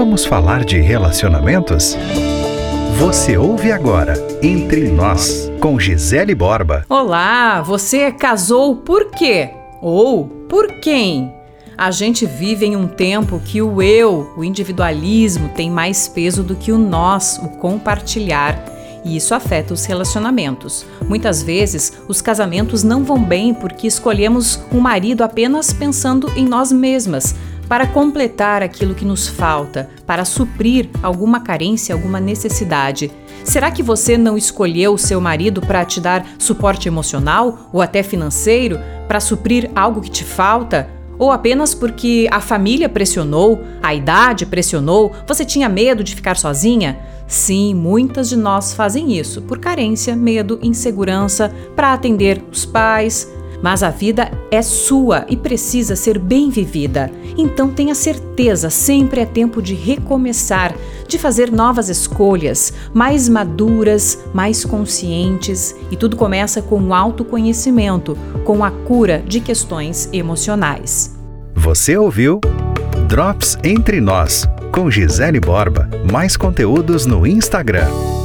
Vamos falar de relacionamentos? Você ouve agora Entre Nós, com Gisele Borba. Olá, você casou por quê? Ou por quem? A gente vive em um tempo que o eu, o individualismo, tem mais peso do que o nós, o compartilhar. E isso afeta os relacionamentos. Muitas vezes, os casamentos não vão bem porque escolhemos um marido apenas pensando em nós mesmas, para completar aquilo que nos falta, para suprir alguma carência, alguma necessidade. Será que você não escolheu seu marido para te dar suporte emocional ou até financeiro, para suprir algo que te falta? Ou apenas porque a família pressionou, a idade pressionou, você tinha medo de ficar sozinha? Sim, muitas de nós fazem isso por carência, medo, insegurança, para atender os pais, mas a vida é sua e precisa ser bem vivida. Então tenha certeza, sempre é tempo de recomeçar, de fazer novas escolhas, mais maduras, mais conscientes, e tudo começa com o autoconhecimento, com a cura de questões emocionais. Você ouviu Drops Entre Nós, com Gisele Borba. Mais conteúdos no Instagram